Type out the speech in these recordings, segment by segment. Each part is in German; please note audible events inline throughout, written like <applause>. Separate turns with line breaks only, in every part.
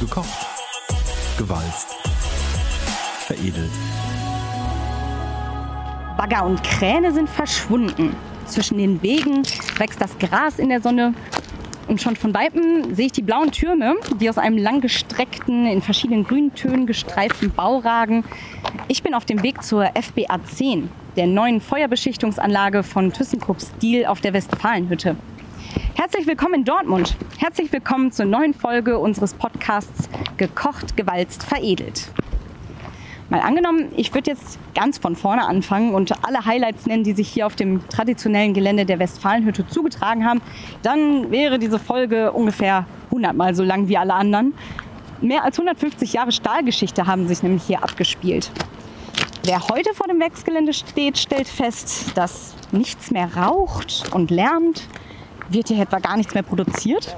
Gekocht. Gewalzt. Veredelt.
Bagger und Kräne sind verschwunden. Zwischen den Wegen wächst das Gras in der Sonne. Und schon von Weitem sehe ich die blauen Türme, die aus einem langgestreckten, in verschiedenen Grüntönen gestreiften Bau ragen. Ich bin auf dem Weg zur FBA 10, der neuen Feuerbeschichtungsanlage von ThyssenKrupp Steel auf der Westfalenhütte. Herzlich willkommen in Dortmund. Herzlich willkommen zur neuen Folge unseres Podcasts Gekocht, gewalzt, veredelt. Mal angenommen, ich würde jetzt ganz von vorne anfangen und alle Highlights nennen, die sich hier auf dem traditionellen Gelände der Westfalenhütte zugetragen haben, dann wäre diese Folge ungefähr 100 Mal so lang wie alle anderen. Mehr als 150 Jahre Stahlgeschichte haben sich nämlich hier abgespielt. Wer heute vor dem Werksgelände steht, stellt fest, dass nichts mehr raucht und lärmt. Wird hier etwa gar nichts mehr produziert?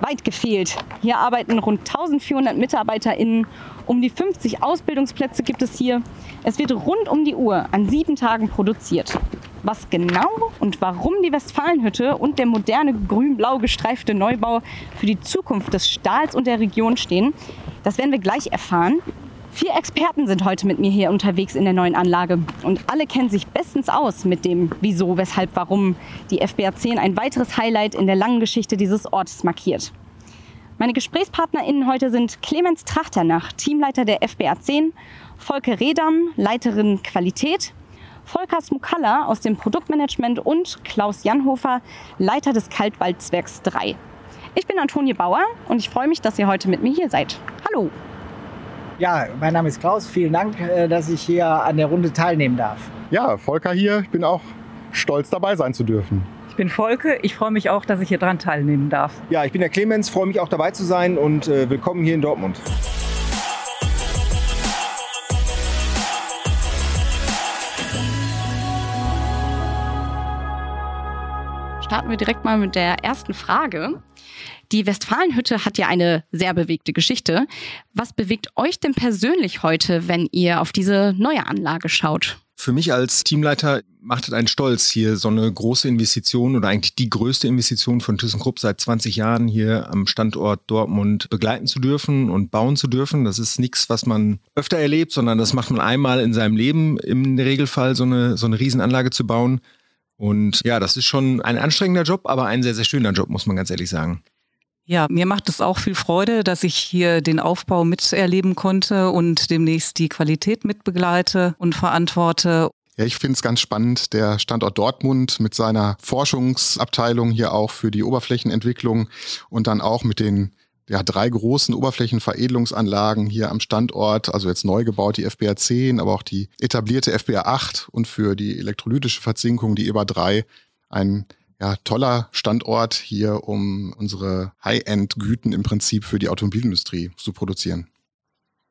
Weit gefehlt. Hier arbeiten rund 1400 MitarbeiterInnen. Um die 50 Ausbildungsplätze gibt es hier. Es wird rund um die Uhr an sieben Tagen produziert. Was genau und warum die Westfalenhütte und der moderne grün-blau gestreifte Neubau für die Zukunft des Stahls und der Region stehen, das werden wir gleich erfahren. Vier Experten sind heute mit mir hier unterwegs in der neuen Anlage und alle kennen sich bestens aus mit dem Wieso, Weshalb, Warum die FBR 10 ein weiteres Highlight in der langen Geschichte dieses Ortes markiert. Meine GesprächspartnerInnen heute sind Clemens Trachternach, Teamleiter der FBR 10, Volke Redam, Leiterin Qualität, Volker Smukalla aus dem Produktmanagement und Klaus Janhofer, Leiter des Kaltwaldswerks 3. Ich bin Antonie Bauer und ich freue mich, dass ihr heute mit mir hier seid. Hallo!
Ja, mein Name ist Klaus. Vielen Dank, äh, dass ich hier an der Runde teilnehmen darf.
Ja, Volker hier. Ich bin auch stolz dabei sein zu dürfen.
Ich bin Volke. Ich freue mich auch, dass ich hier dran teilnehmen darf.
Ja, ich bin der Clemens. Freue mich auch dabei zu sein und äh, willkommen hier in Dortmund.
starten wir direkt mal mit der ersten Frage. Die Westfalenhütte hat ja eine sehr bewegte Geschichte. Was bewegt euch denn persönlich heute, wenn ihr auf diese neue Anlage schaut?
Für mich als Teamleiter macht es einen Stolz, hier so eine große Investition oder eigentlich die größte Investition von ThyssenKrupp seit 20 Jahren hier am Standort Dortmund begleiten zu dürfen und bauen zu dürfen. Das ist nichts, was man öfter erlebt, sondern das macht man einmal in seinem Leben im Regelfall, so eine, so eine Riesenanlage zu bauen. Und ja, das ist schon ein anstrengender Job, aber ein sehr, sehr schöner Job, muss man ganz ehrlich sagen.
Ja, mir macht es auch viel Freude, dass ich hier den Aufbau miterleben konnte und demnächst die Qualität mitbegleite und verantworte.
Ja, ich finde es ganz spannend, der Standort Dortmund mit seiner Forschungsabteilung hier auch für die Oberflächenentwicklung und dann auch mit den ja, drei großen Oberflächenveredelungsanlagen hier am Standort, also jetzt neu gebaut die FBR 10, aber auch die etablierte FBR 8 und für die elektrolytische Verzinkung die EBA 3 ein ja, toller Standort hier, um unsere High-End-Güten im Prinzip für die Automobilindustrie zu produzieren.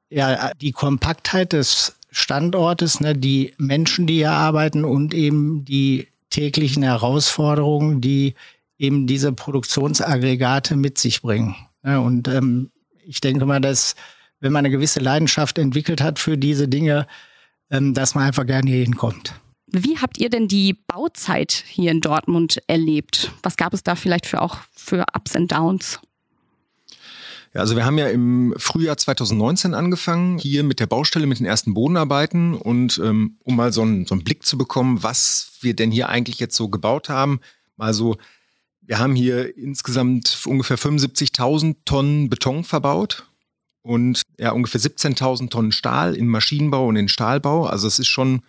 Ja, die Kompaktheit des Standortes, ne, die Menschen, die hier arbeiten und eben die täglichen Herausforderungen, die eben diese Produktionsaggregate mit sich bringen. Ja, und ähm, ich denke mal, dass wenn man eine gewisse Leidenschaft entwickelt hat für diese Dinge, ähm, dass man einfach gerne hier hinkommt.
Wie habt ihr denn die Bauzeit hier in Dortmund erlebt? Was gab es da vielleicht für auch für Ups and Downs?
Ja, also wir haben ja im Frühjahr 2019 angefangen, hier mit der Baustelle, mit den ersten Bodenarbeiten und ähm, um mal so einen, so einen Blick zu bekommen, was wir denn hier eigentlich jetzt so gebaut haben, mal so wir haben hier insgesamt ungefähr 75.000 Tonnen Beton verbaut und ja, ungefähr 17.000 Tonnen Stahl in Maschinenbau und in Stahlbau. Also es ist schon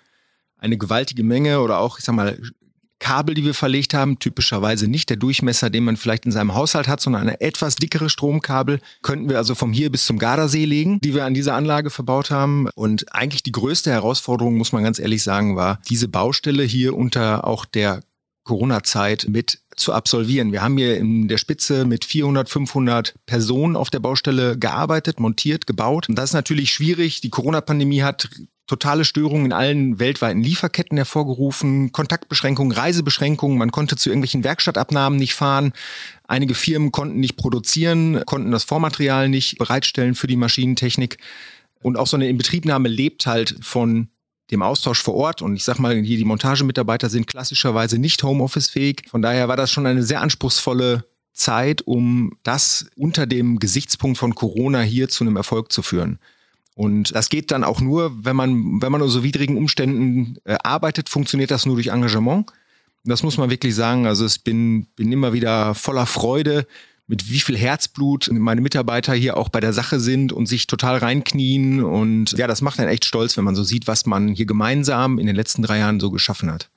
eine gewaltige Menge oder auch, ich sag mal, Kabel, die wir verlegt haben, typischerweise nicht der Durchmesser, den man vielleicht in seinem Haushalt hat, sondern eine etwas dickere Stromkabel, könnten wir also vom hier bis zum Gardasee legen, die wir an dieser Anlage verbaut haben. Und eigentlich die größte Herausforderung, muss man ganz ehrlich sagen, war diese Baustelle hier unter auch der Corona-Zeit mit zu absolvieren. Wir haben hier in der Spitze mit 400, 500 Personen auf der Baustelle gearbeitet, montiert, gebaut. Und das ist natürlich schwierig. Die Corona-Pandemie hat totale Störungen in allen weltweiten Lieferketten hervorgerufen, Kontaktbeschränkungen, Reisebeschränkungen, man konnte zu irgendwelchen Werkstattabnahmen nicht fahren. Einige Firmen konnten nicht produzieren, konnten das Vormaterial nicht bereitstellen für die Maschinentechnik. Und auch so eine Inbetriebnahme lebt halt von dem Austausch vor Ort. Und ich sag mal, hier die Montagemitarbeiter sind klassischerweise nicht Homeoffice-fähig. Von daher war das schon eine sehr anspruchsvolle Zeit, um das unter dem Gesichtspunkt von Corona hier zu einem Erfolg zu führen. Und das geht dann auch nur, wenn man, wenn man unter so widrigen Umständen äh, arbeitet, funktioniert das nur durch Engagement. Das muss man wirklich sagen. Also ich bin, bin immer wieder voller Freude, mit wie viel Herzblut meine Mitarbeiter hier auch bei der Sache sind und sich total reinknien. Und ja, das macht einen echt stolz, wenn man so sieht, was man hier gemeinsam in den letzten drei Jahren so geschaffen hat.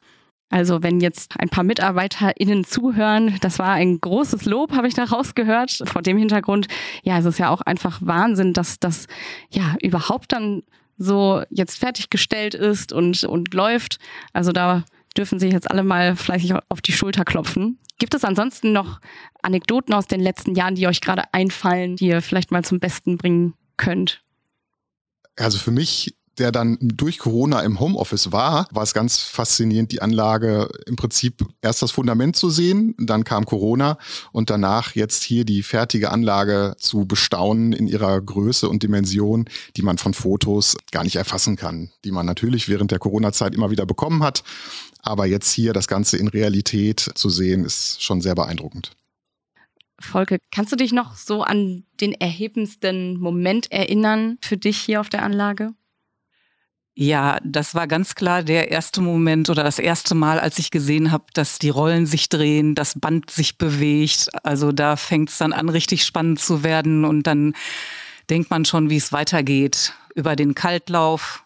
Also wenn jetzt ein paar MitarbeiterInnen zuhören, das war ein großes Lob, habe ich da rausgehört. Vor dem Hintergrund, ja, es ist ja auch einfach Wahnsinn, dass das ja überhaupt dann so jetzt fertiggestellt ist und, und läuft. Also da dürfen sich jetzt alle mal fleißig auf die Schulter klopfen. Gibt es ansonsten noch Anekdoten aus den letzten Jahren, die euch gerade einfallen, die ihr vielleicht mal zum Besten bringen könnt?
Also für mich der dann durch Corona im Homeoffice war, war es ganz faszinierend, die Anlage im Prinzip erst das Fundament zu sehen, dann kam Corona und danach jetzt hier die fertige Anlage zu bestaunen in ihrer Größe und Dimension, die man von Fotos gar nicht erfassen kann, die man natürlich während der Corona-Zeit immer wieder bekommen hat. Aber jetzt hier das Ganze in Realität zu sehen, ist schon sehr beeindruckend.
Volke, kannst du dich noch so an den erhebendsten Moment erinnern für dich hier auf der Anlage?
Ja, das war ganz klar der erste Moment oder das erste Mal, als ich gesehen habe, dass die Rollen sich drehen, das Band sich bewegt. Also da fängt es dann an, richtig spannend zu werden und dann denkt man schon, wie es weitergeht. Über den Kaltlauf,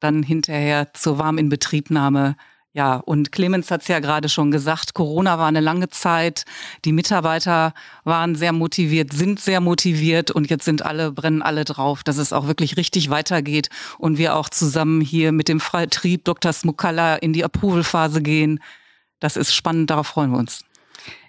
dann hinterher zur Warminbetriebnahme ja, und Clemens hat es ja gerade schon gesagt, Corona war eine lange Zeit. Die Mitarbeiter waren sehr motiviert, sind sehr motiviert und jetzt sind alle, brennen alle drauf, dass es auch wirklich richtig weitergeht und wir auch zusammen hier mit dem Vertrieb Dr. Smukalla in die Approval-Phase gehen. Das ist spannend, darauf freuen wir uns.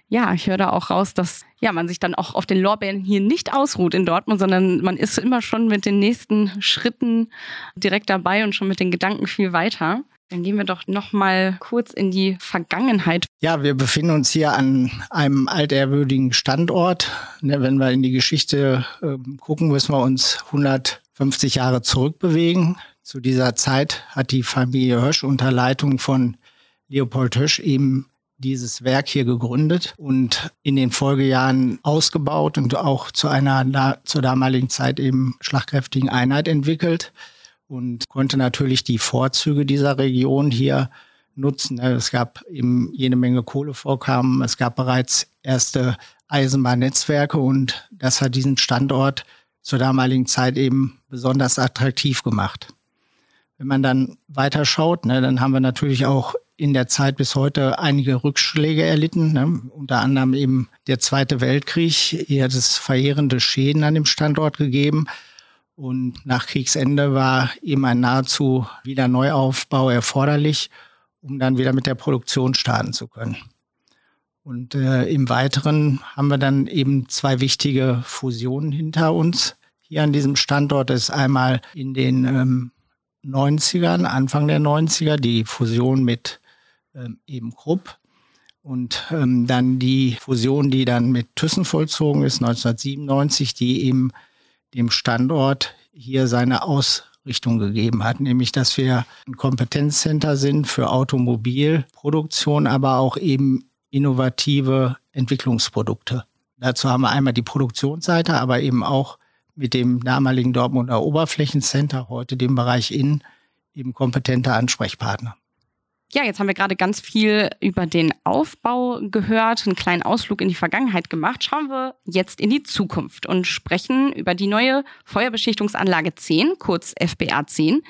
Ja, ich höre da auch raus, dass ja, man sich dann auch auf den Lorbeeren hier nicht ausruht in Dortmund, sondern man ist immer schon mit den nächsten Schritten direkt dabei und schon mit den Gedanken viel weiter. Dann gehen wir doch noch mal kurz in die Vergangenheit.
Ja, wir befinden uns hier an einem altehrwürdigen Standort. Ne, wenn wir in die Geschichte äh, gucken, müssen wir uns 150 Jahre zurückbewegen. Zu dieser Zeit hat die Familie Hösch unter Leitung von Leopold Hösch eben dieses Werk hier gegründet und in den Folgejahren ausgebaut und auch zu einer zur damaligen Zeit eben schlagkräftigen Einheit entwickelt und konnte natürlich die Vorzüge dieser Region hier nutzen. Es gab eben jede Menge Kohlevorkommen, es gab bereits erste Eisenbahnnetzwerke und das hat diesen Standort zur damaligen Zeit eben besonders attraktiv gemacht. Wenn man dann weiter schaut, ne, dann haben wir natürlich auch in der Zeit bis heute einige Rückschläge erlitten, ne, unter anderem eben der Zweite Weltkrieg. Hier hat es verheerende Schäden an dem Standort gegeben. Und nach Kriegsende war eben ein nahezu wieder Neuaufbau erforderlich, um dann wieder mit der Produktion starten zu können. Und äh, im Weiteren haben wir dann eben zwei wichtige Fusionen hinter uns. Hier an diesem Standort ist einmal in den ähm, 90ern, Anfang der 90er, die Fusion mit ähm, eben Krupp. Und ähm, dann die Fusion, die dann mit Thyssen vollzogen ist, 1997, die eben dem Standort hier seine Ausrichtung gegeben hat, nämlich dass wir ein Kompetenzcenter sind für Automobilproduktion, aber auch eben innovative Entwicklungsprodukte. Dazu haben wir einmal die Produktionsseite, aber eben auch mit dem damaligen Dortmunder Oberflächencenter, heute dem Bereich Innen, eben kompetente Ansprechpartner.
Ja, jetzt haben wir gerade ganz viel über den Aufbau gehört, einen kleinen Ausflug in die Vergangenheit gemacht. Schauen wir jetzt in die Zukunft und sprechen über die neue Feuerbeschichtungsanlage 10, kurz FBA 10.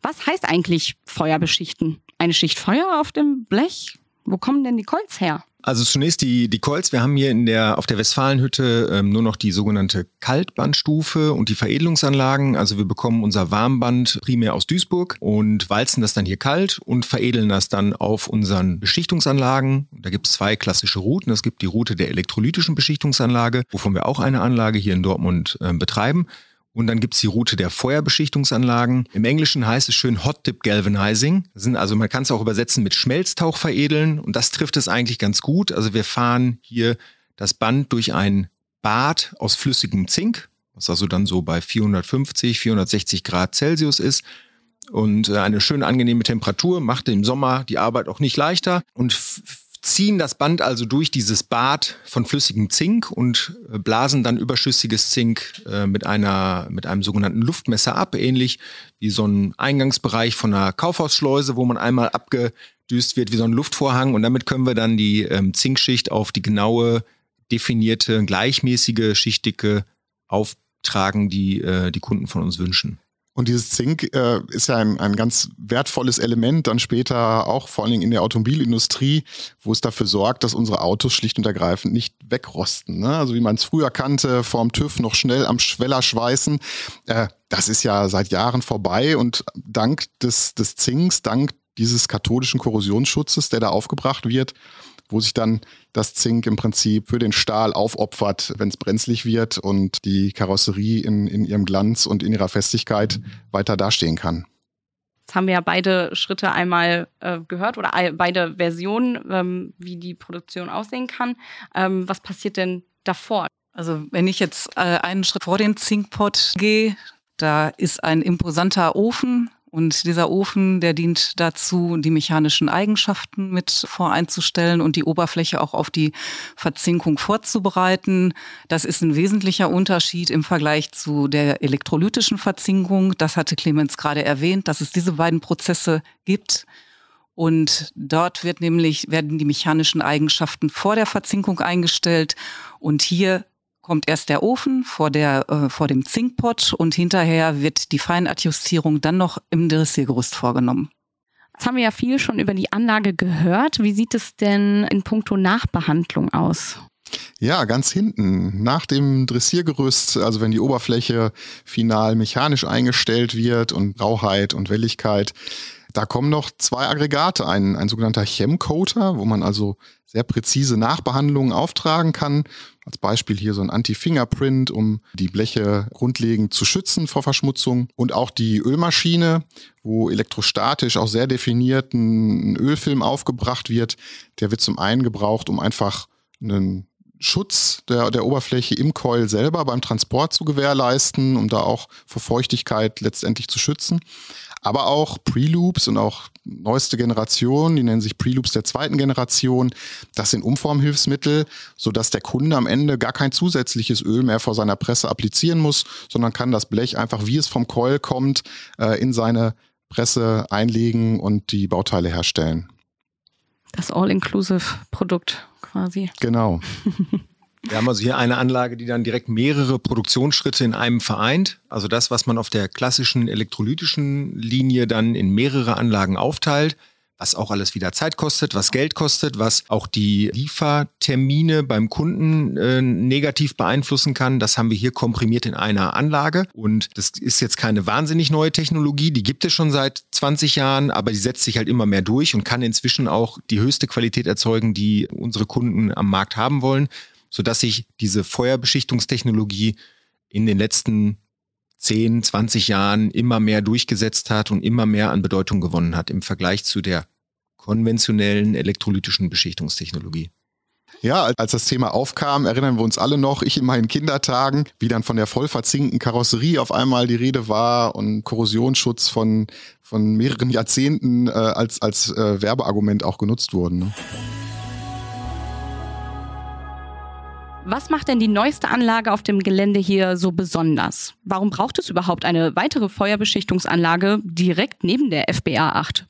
Was heißt eigentlich Feuerbeschichten? Eine Schicht Feuer auf dem Blech? Wo kommen denn die Colts her?
Also zunächst die, die Colts. Wir haben hier in der, auf der Westfalenhütte ähm, nur noch die sogenannte Kaltbandstufe und die Veredelungsanlagen. Also wir bekommen unser Warmband primär aus Duisburg und walzen das dann hier kalt und veredeln das dann auf unseren Beschichtungsanlagen. Da gibt es zwei klassische Routen. Es gibt die Route der elektrolytischen Beschichtungsanlage, wovon wir auch eine Anlage hier in Dortmund äh, betreiben. Und dann gibt's die Route der Feuerbeschichtungsanlagen. Im Englischen heißt es schön Hot Dip Galvanizing. Das sind also man kann es auch übersetzen mit Schmelztauch veredeln. Und das trifft es eigentlich ganz gut. Also wir fahren hier das Band durch ein Bad aus flüssigem Zink, was also dann so bei 450, 460 Grad Celsius ist. Und äh, eine schön angenehme Temperatur macht im Sommer die Arbeit auch nicht leichter. Und ziehen das Band also durch dieses Bad von flüssigem Zink und äh, blasen dann überschüssiges Zink äh, mit, einer, mit einem sogenannten Luftmesser ab, ähnlich wie so ein Eingangsbereich von einer Kaufhausschleuse, wo man einmal abgedüst wird wie so ein Luftvorhang und damit können wir dann die ähm, Zinkschicht auf die genaue, definierte, gleichmäßige, schichtige auftragen, die äh, die Kunden von uns wünschen.
Und dieses Zink äh, ist ja ein, ein ganz wertvolles Element, dann später auch vor allen Dingen in der Automobilindustrie, wo es dafür sorgt, dass unsere Autos schlicht und ergreifend nicht wegrosten. Ne? Also wie man es früher kannte, vorm TÜV noch schnell am Schweller schweißen. Äh, das ist ja seit Jahren vorbei und dank des, des Zinks, dank dieses katholischen Korrosionsschutzes, der da aufgebracht wird, wo sich dann das Zink im Prinzip für den Stahl aufopfert, wenn es brenzlig wird und die Karosserie in, in ihrem Glanz und in ihrer Festigkeit weiter dastehen kann.
Jetzt haben wir ja beide Schritte einmal äh, gehört oder beide Versionen, ähm, wie die Produktion aussehen kann. Ähm, was passiert denn davor?
Also wenn ich jetzt äh, einen Schritt vor den Zinkpot gehe, da ist ein imposanter Ofen und dieser Ofen, der dient dazu, die mechanischen Eigenschaften mit voreinzustellen und die Oberfläche auch auf die Verzinkung vorzubereiten. Das ist ein wesentlicher Unterschied im Vergleich zu der elektrolytischen Verzinkung. Das hatte Clemens gerade erwähnt, dass es diese beiden Prozesse gibt. Und dort wird nämlich, werden die mechanischen Eigenschaften vor der Verzinkung eingestellt. Und hier kommt erst der Ofen vor, der, äh, vor dem Zinkpot und hinterher wird die Feinadjustierung dann noch im Dressiergerüst vorgenommen.
Jetzt haben wir ja viel schon über die Anlage gehört. Wie sieht es denn in puncto Nachbehandlung aus?
Ja, ganz hinten, nach dem Dressiergerüst, also wenn die Oberfläche final mechanisch eingestellt wird und Rauheit und Welligkeit, da kommen noch zwei Aggregate, ein, ein sogenannter Chemcoater, wo man also sehr präzise Nachbehandlungen auftragen kann. Als Beispiel hier so ein Anti-Fingerprint, um die Bleche grundlegend zu schützen vor Verschmutzung. Und auch die Ölmaschine, wo elektrostatisch auch sehr definiert ein Ölfilm aufgebracht wird. Der wird zum einen gebraucht, um einfach einen Schutz der, der Oberfläche im Coil selber beim Transport zu gewährleisten, um da auch vor Feuchtigkeit letztendlich zu schützen aber auch Preloops und auch neueste Generation, die nennen sich Preloops der zweiten Generation. Das sind Umformhilfsmittel, sodass der Kunde am Ende gar kein zusätzliches Öl mehr vor seiner Presse applizieren muss, sondern kann das Blech einfach, wie es vom Coil kommt, äh, in seine Presse einlegen und die Bauteile herstellen.
Das All-Inclusive-Produkt quasi.
Genau. <laughs>
Wir haben also hier eine Anlage, die dann direkt mehrere Produktionsschritte in einem vereint. Also das, was man auf der klassischen elektrolytischen Linie dann in mehrere Anlagen aufteilt, was auch alles wieder Zeit kostet, was Geld kostet, was auch die Liefertermine beim Kunden äh, negativ beeinflussen kann. Das haben wir hier komprimiert in einer Anlage. Und das ist jetzt keine wahnsinnig neue Technologie, die gibt es schon seit 20 Jahren, aber die setzt sich halt immer mehr durch und kann inzwischen auch die höchste Qualität erzeugen, die unsere Kunden am Markt haben wollen sodass sich diese Feuerbeschichtungstechnologie in den letzten 10, 20 Jahren immer mehr durchgesetzt hat und immer mehr an Bedeutung gewonnen hat im Vergleich zu der konventionellen elektrolytischen Beschichtungstechnologie.
Ja, als das Thema aufkam, erinnern wir uns alle noch, ich in meinen Kindertagen, wie dann von der voll verzinkten Karosserie auf einmal die Rede war und Korrosionsschutz von, von mehreren Jahrzehnten äh, als, als äh, Werbeargument auch genutzt wurden. Ne?
Was macht denn die neueste Anlage auf dem Gelände hier so besonders? Warum braucht es überhaupt eine weitere Feuerbeschichtungsanlage direkt neben der FBA 8?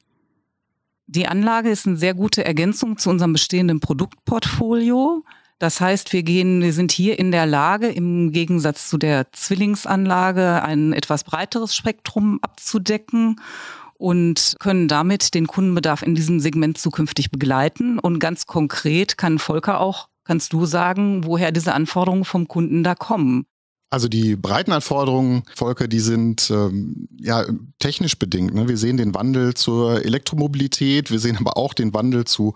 Die Anlage ist eine sehr gute Ergänzung zu unserem bestehenden Produktportfolio. Das heißt, wir gehen, wir sind hier in der Lage, im Gegensatz zu der Zwillingsanlage ein etwas breiteres Spektrum abzudecken und können damit den Kundenbedarf in diesem Segment zukünftig begleiten. Und ganz konkret kann Volker auch Kannst du sagen, woher diese Anforderungen vom Kunden da kommen?
Also die Breitenanforderungen, Volker, die sind ähm, ja technisch bedingt. Ne? Wir sehen den Wandel zur Elektromobilität, wir sehen aber auch den Wandel zu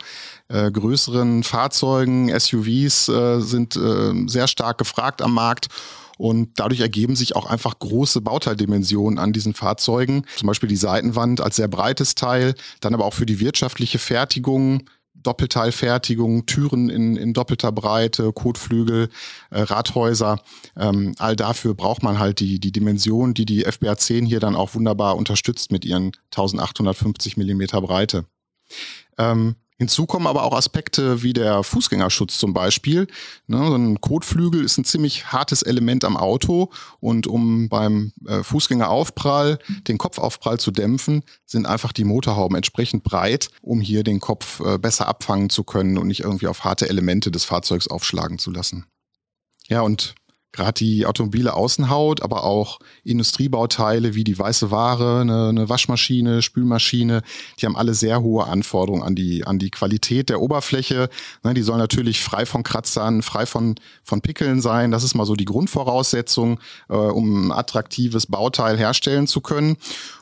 äh, größeren Fahrzeugen. SUVs äh, sind äh, sehr stark gefragt am Markt. Und dadurch ergeben sich auch einfach große Bauteildimensionen an diesen Fahrzeugen. Zum Beispiel die Seitenwand als sehr breites Teil, dann aber auch für die wirtschaftliche Fertigung Doppelteilfertigung, Türen in, in doppelter Breite, Kotflügel, äh, Radhäuser. Ähm, all dafür braucht man halt die, die Dimension, die die FBA 10 hier dann auch wunderbar unterstützt mit ihren 1850 Millimeter Breite. Ähm, Hinzu kommen aber auch Aspekte wie der Fußgängerschutz zum Beispiel. Ne, so ein Kotflügel ist ein ziemlich hartes Element am Auto und um beim äh, Fußgängeraufprall den Kopfaufprall zu dämpfen, sind einfach die Motorhauben entsprechend breit, um hier den Kopf äh, besser abfangen zu können und nicht irgendwie auf harte Elemente des Fahrzeugs aufschlagen zu lassen. Ja, und gerade die automobile Außenhaut, aber auch Industriebauteile wie die weiße Ware, eine, eine, Waschmaschine, Spülmaschine, die haben alle sehr hohe Anforderungen an die, an die Qualität der Oberfläche. Ne, die soll natürlich frei von Kratzern, frei von, von Pickeln sein. Das ist mal so die Grundvoraussetzung, äh, um ein attraktives Bauteil herstellen zu können.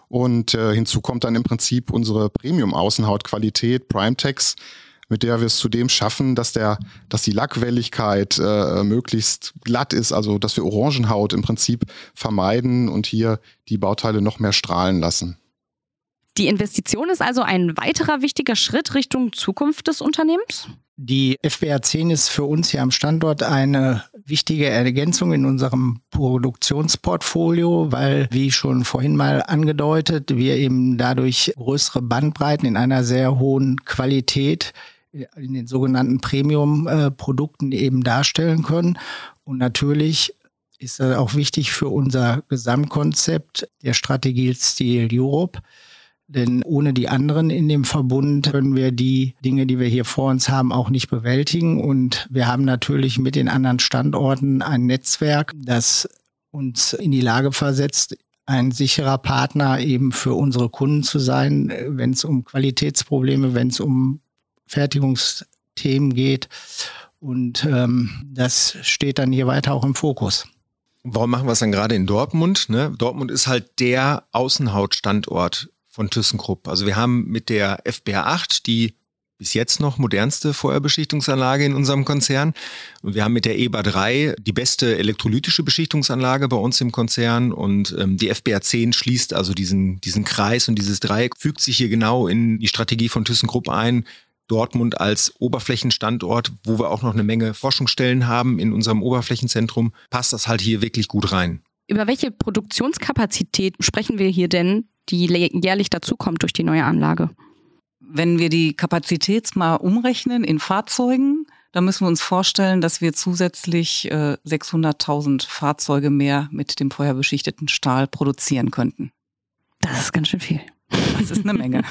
Und äh, hinzu kommt dann im Prinzip unsere Premium-Außenhautqualität, Primetex mit der wir es zudem schaffen, dass der, dass die Lackwelligkeit äh, möglichst glatt ist, also dass wir Orangenhaut im Prinzip vermeiden und hier die Bauteile noch mehr strahlen lassen.
Die Investition ist also ein weiterer wichtiger Schritt Richtung Zukunft des Unternehmens?
Die FBR 10 ist für uns hier am Standort eine wichtige Ergänzung in unserem Produktionsportfolio, weil, wie schon vorhin mal angedeutet, wir eben dadurch größere Bandbreiten in einer sehr hohen Qualität in den sogenannten Premium-Produkten eben darstellen können. Und natürlich ist das auch wichtig für unser Gesamtkonzept der Strategie Stil Europe. Denn ohne die anderen in dem Verbund können wir die Dinge, die wir hier vor uns haben, auch nicht bewältigen. Und wir haben natürlich mit den anderen Standorten ein Netzwerk, das uns in die Lage versetzt, ein sicherer Partner eben für unsere Kunden zu sein, wenn es um Qualitätsprobleme, wenn es um Fertigungsthemen geht. Und ähm, das steht dann hier weiter auch im Fokus.
Warum machen wir es dann gerade in Dortmund? Ne? Dortmund ist halt der Außenhautstandort von ThyssenKrupp. Also wir haben mit der FBR 8 die bis jetzt noch modernste Feuerbeschichtungsanlage in unserem Konzern. Und wir haben mit der EBA 3 die beste elektrolytische Beschichtungsanlage bei uns im Konzern. Und ähm, die FBR 10 schließt also diesen, diesen Kreis und dieses Dreieck, fügt sich hier genau in die Strategie von ThyssenKrupp ein, Dortmund als Oberflächenstandort, wo wir auch noch eine Menge Forschungsstellen haben in unserem Oberflächenzentrum, passt das halt hier wirklich gut rein.
Über welche Produktionskapazität sprechen wir hier denn, die jährlich dazukommt durch die neue Anlage?
Wenn wir die Kapazität mal umrechnen in Fahrzeugen, dann müssen wir uns vorstellen, dass wir zusätzlich äh, 600.000 Fahrzeuge mehr mit dem feuerbeschichteten Stahl produzieren könnten.
Das ist ganz schön viel.
Das ist eine Menge.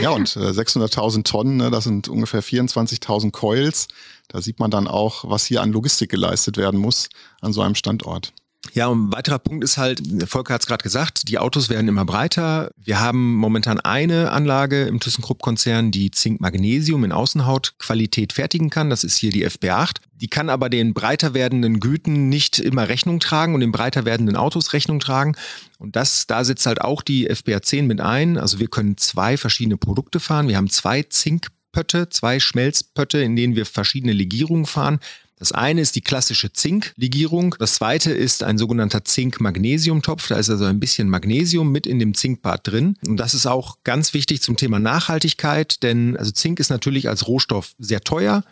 ja, und äh, 600.000 Tonnen, ne, das sind ungefähr 24.000 Coils. Da sieht man dann auch, was hier an Logistik geleistet werden muss an so einem Standort.
Ja, und ein weiterer Punkt ist halt, Volker hat es gerade gesagt, die Autos werden immer breiter. Wir haben momentan eine Anlage im ThyssenKrupp-Konzern, die Zink-Magnesium in Außenhautqualität fertigen kann. Das ist hier die FB8. Die kann aber den breiter werdenden Güten nicht immer Rechnung tragen und den breiter werdenden Autos Rechnung tragen. Und das, da sitzt halt auch die FBA10 mit ein. Also wir können zwei verschiedene Produkte fahren. Wir haben zwei Zinkpötte, zwei Schmelzpötte, in denen wir verschiedene Legierungen fahren. Das eine ist die klassische Zinklegierung. Das zweite ist ein sogenannter Zink-Magnesium-Topf. Da ist also ein bisschen Magnesium mit in dem Zinkbad drin. Und das ist auch ganz wichtig zum Thema Nachhaltigkeit, denn also Zink ist natürlich als Rohstoff sehr teuer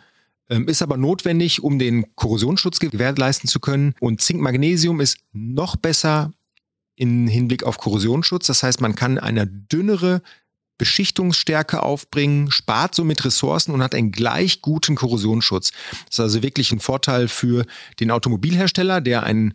ähm, ist aber notwendig, um den Korrosionsschutz gewährleisten zu können. Und Zink-Magnesium ist noch besser in Hinblick auf Korrosionsschutz. Das heißt, man kann eine dünnere Beschichtungsstärke aufbringen, spart somit Ressourcen und hat einen gleich guten Korrosionsschutz. Das ist also wirklich ein Vorteil für den Automobilhersteller, der einen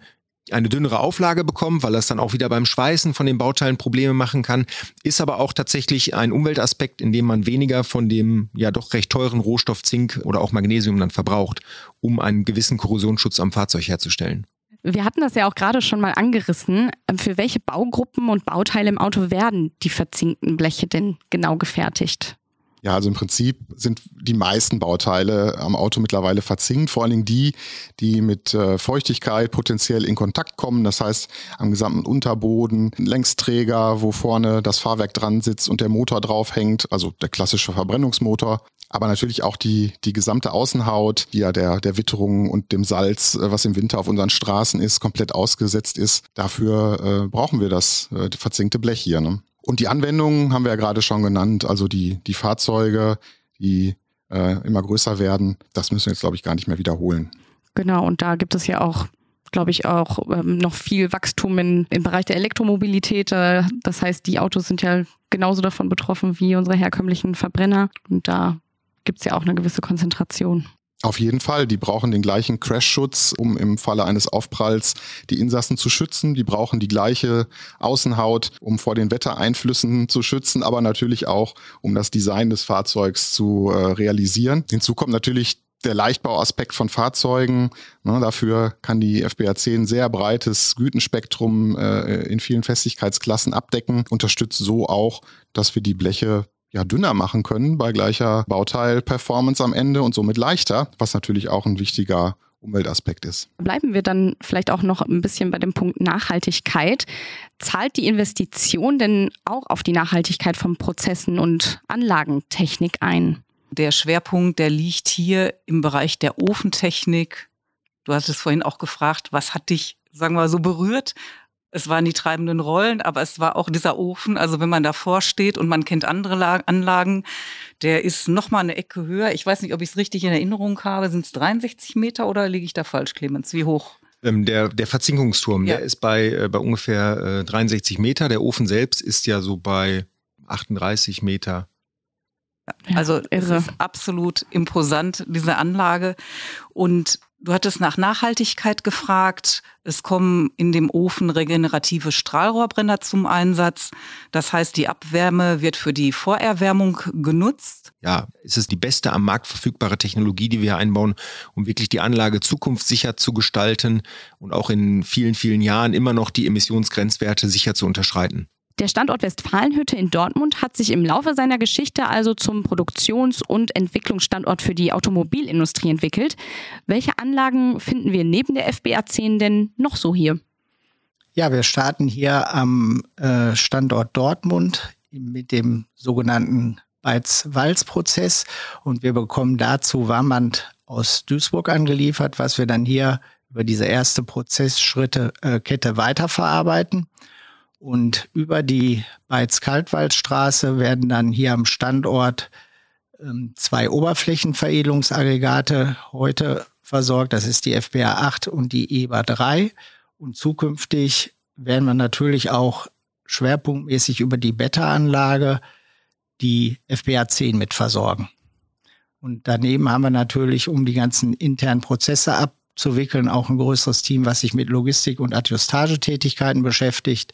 eine dünnere Auflage bekommt, weil das dann auch wieder beim Schweißen von den Bauteilen Probleme machen kann, ist aber auch tatsächlich ein Umweltaspekt, in dem man weniger von dem ja doch recht teuren Rohstoff Zink oder auch Magnesium dann verbraucht, um einen gewissen Korrosionsschutz am Fahrzeug herzustellen.
Wir hatten das ja auch gerade schon mal angerissen. Für welche Baugruppen und Bauteile im Auto werden die verzinkten Bleche denn genau gefertigt?
Ja, also im Prinzip sind die meisten Bauteile am Auto mittlerweile verzinkt, vor allen Dingen die, die mit äh, Feuchtigkeit potenziell in Kontakt kommen. Das heißt, am gesamten Unterboden, Längsträger, wo vorne das Fahrwerk dran sitzt und der Motor draufhängt, also der klassische Verbrennungsmotor. Aber natürlich auch die, die gesamte Außenhaut, die ja der, der Witterung und dem Salz, äh, was im Winter auf unseren Straßen ist, komplett ausgesetzt ist. Dafür äh, brauchen wir das äh, verzinkte Blech hier. Ne? Und die Anwendungen haben wir ja gerade schon genannt, also die, die Fahrzeuge, die äh, immer größer werden, das müssen wir jetzt, glaube ich, gar nicht mehr wiederholen.
Genau, und da gibt es ja auch glaube ich, auch ähm, noch viel Wachstum in, im Bereich der Elektromobilität. Äh, das heißt, die Autos sind ja genauso davon betroffen wie unsere herkömmlichen Verbrenner. Und da gibt es ja auch eine gewisse Konzentration.
Auf jeden Fall, die brauchen den gleichen Crashschutz, um im Falle eines Aufpralls die Insassen zu schützen. Die brauchen die gleiche Außenhaut, um vor den Wettereinflüssen zu schützen, aber natürlich auch, um das Design des Fahrzeugs zu äh, realisieren. Hinzu kommt natürlich der Leichtbauaspekt von Fahrzeugen. Ne, dafür kann die FBA 10 sehr breites Gütenspektrum äh, in vielen Festigkeitsklassen abdecken, unterstützt so auch, dass wir die Bleche ja, dünner machen können bei gleicher Bauteil-Performance am Ende und somit leichter, was natürlich auch ein wichtiger Umweltaspekt ist.
Bleiben wir dann vielleicht auch noch ein bisschen bei dem Punkt Nachhaltigkeit. Zahlt die Investition denn auch auf die Nachhaltigkeit von Prozessen und Anlagentechnik ein?
Der Schwerpunkt, der liegt hier im Bereich der Ofentechnik. Du hast es vorhin auch gefragt, was hat dich, sagen wir mal, so berührt? Es waren die treibenden Rollen, aber es war auch dieser Ofen. Also wenn man davor steht und man kennt andere Anlagen, der ist noch mal eine Ecke höher. Ich weiß nicht, ob ich es richtig in Erinnerung habe. Sind es 63 Meter oder liege ich da falsch, Clemens? Wie hoch?
Ähm, der, der Verzinkungsturm, ja. der ist bei, äh, bei ungefähr äh, 63 Meter. Der Ofen selbst ist ja so bei 38 Meter.
Also es ist absolut imposant, diese Anlage. Und du hattest nach Nachhaltigkeit gefragt. Es kommen in dem Ofen regenerative Strahlrohrbrenner zum Einsatz. Das heißt, die Abwärme wird für die Vorerwärmung genutzt.
Ja, es ist die beste am Markt verfügbare Technologie, die wir einbauen, um wirklich die Anlage zukunftssicher zu gestalten und auch in vielen, vielen Jahren immer noch die Emissionsgrenzwerte sicher zu unterschreiten.
Der Standort Westfalenhütte in Dortmund hat sich im Laufe seiner Geschichte also zum Produktions- und Entwicklungsstandort für die Automobilindustrie entwickelt. Welche Anlagen finden wir neben der FBA 10 denn noch so hier?
Ja, wir starten hier am äh, Standort Dortmund mit dem sogenannten Beiz-Walz-Prozess und wir bekommen dazu Warmband aus Duisburg angeliefert, was wir dann hier über diese erste Prozessschritte äh, Kette weiterverarbeiten. Und über die Beiz-Kaltwaldstraße werden dann hier am Standort ähm, zwei Oberflächenveredelungsaggregate heute versorgt. Das ist die FBA 8 und die EBA 3. Und zukünftig werden wir natürlich auch schwerpunktmäßig über die Beta-Anlage die FBA 10 mit versorgen. Und daneben haben wir natürlich, um die ganzen internen Prozesse abzuwickeln, auch ein größeres Team, was sich mit Logistik und Adjustagetätigkeiten beschäftigt.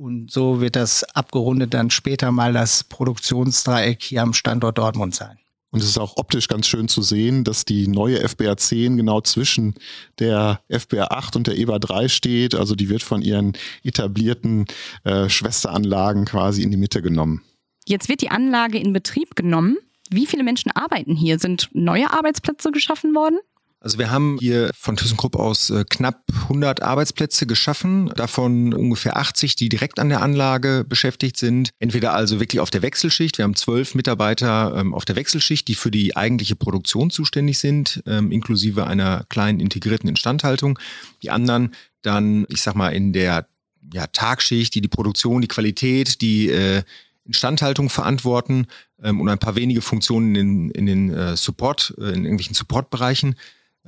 Und so wird das abgerundet dann später mal das Produktionsdreieck hier am Standort Dortmund sein.
Und es ist auch optisch ganz schön zu sehen, dass die neue FBA 10 genau zwischen der FBA 8 und der EBA 3 steht. Also die wird von ihren etablierten äh, Schwesteranlagen quasi in die Mitte genommen.
Jetzt wird die Anlage in Betrieb genommen. Wie viele Menschen arbeiten hier? Sind neue Arbeitsplätze geschaffen worden?
Also wir haben hier von ThyssenKrupp aus äh, knapp 100 Arbeitsplätze geschaffen, davon ungefähr 80, die direkt an der Anlage beschäftigt sind. Entweder also wirklich auf der Wechselschicht. Wir haben zwölf Mitarbeiter ähm, auf der Wechselschicht, die für die eigentliche Produktion zuständig sind, ähm, inklusive einer kleinen integrierten Instandhaltung. Die anderen dann, ich sag mal, in der ja, Tagschicht, die die Produktion, die Qualität, die äh, Instandhaltung verantworten ähm, und ein paar wenige Funktionen in, in den äh, Support, äh, in irgendwelchen Supportbereichen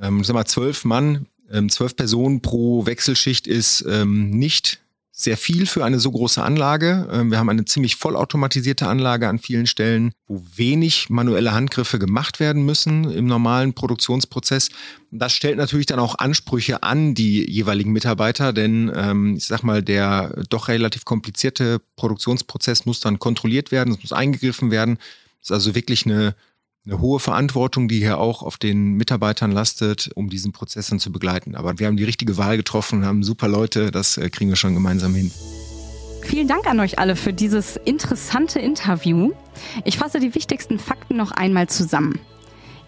ähm, sag mal, zwölf Mann, ähm, zwölf Personen pro Wechselschicht ist ähm, nicht sehr viel für eine so große Anlage. Ähm, wir haben eine ziemlich vollautomatisierte Anlage an vielen Stellen, wo wenig manuelle Handgriffe gemacht werden müssen im normalen Produktionsprozess. Das stellt natürlich dann auch Ansprüche an die jeweiligen Mitarbeiter, denn ähm, ich sag mal, der doch relativ komplizierte Produktionsprozess muss dann kontrolliert werden, es muss eingegriffen werden. Das ist also wirklich eine eine hohe Verantwortung, die hier auch auf den Mitarbeitern lastet, um diesen Prozess dann zu begleiten. Aber wir haben die richtige Wahl getroffen, haben super Leute, das äh, kriegen wir schon gemeinsam hin.
Vielen Dank an euch alle für dieses interessante Interview. Ich fasse die wichtigsten Fakten noch einmal zusammen.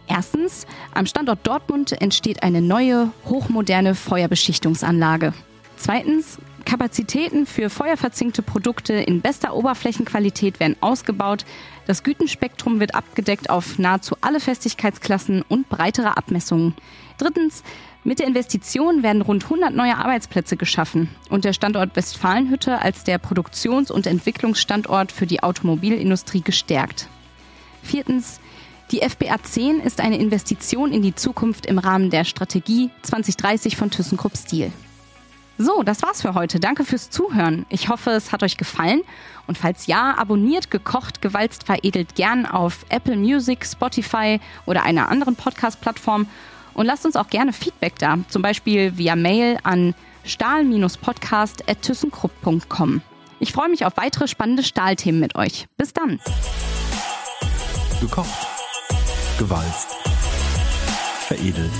Erstens, am Standort Dortmund entsteht eine neue, hochmoderne Feuerbeschichtungsanlage. Zweitens, Kapazitäten für feuerverzinkte Produkte in bester Oberflächenqualität werden ausgebaut. Das Gütenspektrum wird abgedeckt auf nahezu alle Festigkeitsklassen und breitere Abmessungen. Drittens, mit der Investition werden rund 100 neue Arbeitsplätze geschaffen und der Standort Westfalenhütte als der Produktions- und Entwicklungsstandort für die Automobilindustrie gestärkt. Viertens, die FBA 10 ist eine Investition in die Zukunft im Rahmen der Strategie 2030 von ThyssenKrupp Steel. So, das war's für heute. Danke fürs Zuhören. Ich hoffe, es hat euch gefallen. Und falls ja, abonniert gekocht, gewalzt, veredelt gern auf Apple Music, Spotify oder einer anderen Podcast-Plattform. Und lasst uns auch gerne Feedback da, zum Beispiel via Mail an stahl-podcast.thyssenkrupp.com. Ich freue mich auf weitere spannende Stahlthemen mit euch. Bis dann.
Gekocht. Gewalzt. Veredelt.